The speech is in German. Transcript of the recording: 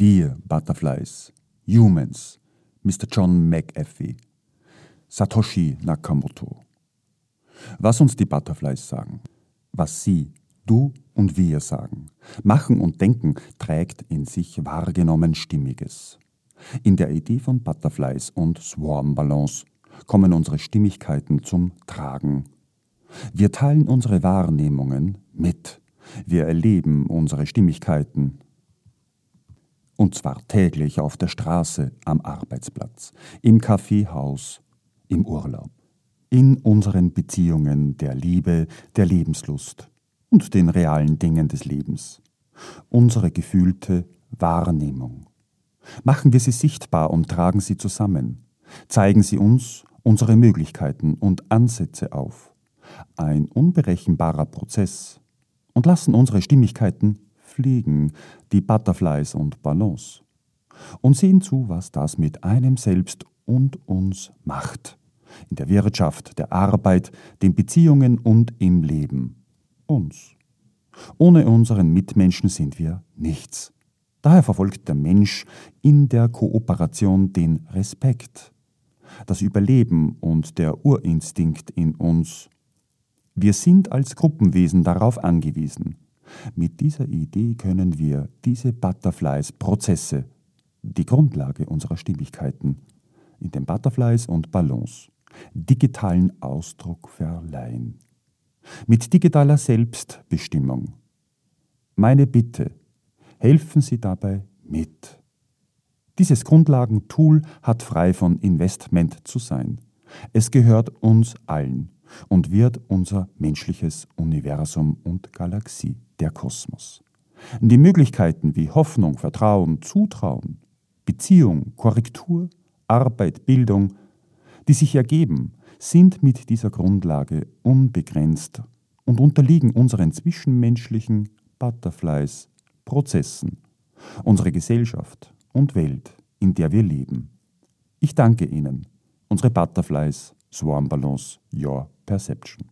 Dear Butterflies, Humans, Mr. John McAfee, Satoshi Nakamoto. Was uns die Butterflies sagen, was sie, du und wir sagen, machen und denken, trägt in sich wahrgenommen Stimmiges. In der Idee von Butterflies und Swarm Balance kommen unsere Stimmigkeiten zum Tragen. Wir teilen unsere Wahrnehmungen mit. Wir erleben unsere Stimmigkeiten. Und zwar täglich auf der Straße, am Arbeitsplatz, im Kaffeehaus, im Urlaub, in unseren Beziehungen der Liebe, der Lebenslust und den realen Dingen des Lebens. Unsere gefühlte Wahrnehmung. Machen wir sie sichtbar und tragen sie zusammen. Zeigen sie uns unsere Möglichkeiten und Ansätze auf. Ein unberechenbarer Prozess. Und lassen unsere Stimmigkeiten fliegen, die Butterflies und Ballons. Und sehen zu, was das mit einem selbst und uns macht. In der Wirtschaft, der Arbeit, den Beziehungen und im Leben. Uns. Ohne unseren Mitmenschen sind wir nichts. Daher verfolgt der Mensch in der Kooperation den Respekt, das Überleben und der Urinstinkt in uns. Wir sind als Gruppenwesen darauf angewiesen. Mit dieser Idee können wir diese Butterflies Prozesse, die Grundlage unserer Stimmigkeiten, in den Butterflies und Ballons, digitalen Ausdruck verleihen. Mit digitaler Selbstbestimmung. Meine Bitte, helfen Sie dabei mit. Dieses Grundlagentool hat frei von Investment zu sein. Es gehört uns allen und wird unser menschliches Universum und Galaxie, der Kosmos. Die Möglichkeiten wie Hoffnung, Vertrauen, Zutrauen, Beziehung, Korrektur, Arbeit, Bildung, die sich ergeben, sind mit dieser Grundlage unbegrenzt und unterliegen unseren zwischenmenschlichen Butterflies, Prozessen, unsere Gesellschaft und Welt, in der wir leben. Ich danke Ihnen, unsere Butterflies, Swarm Balance, Your Perception.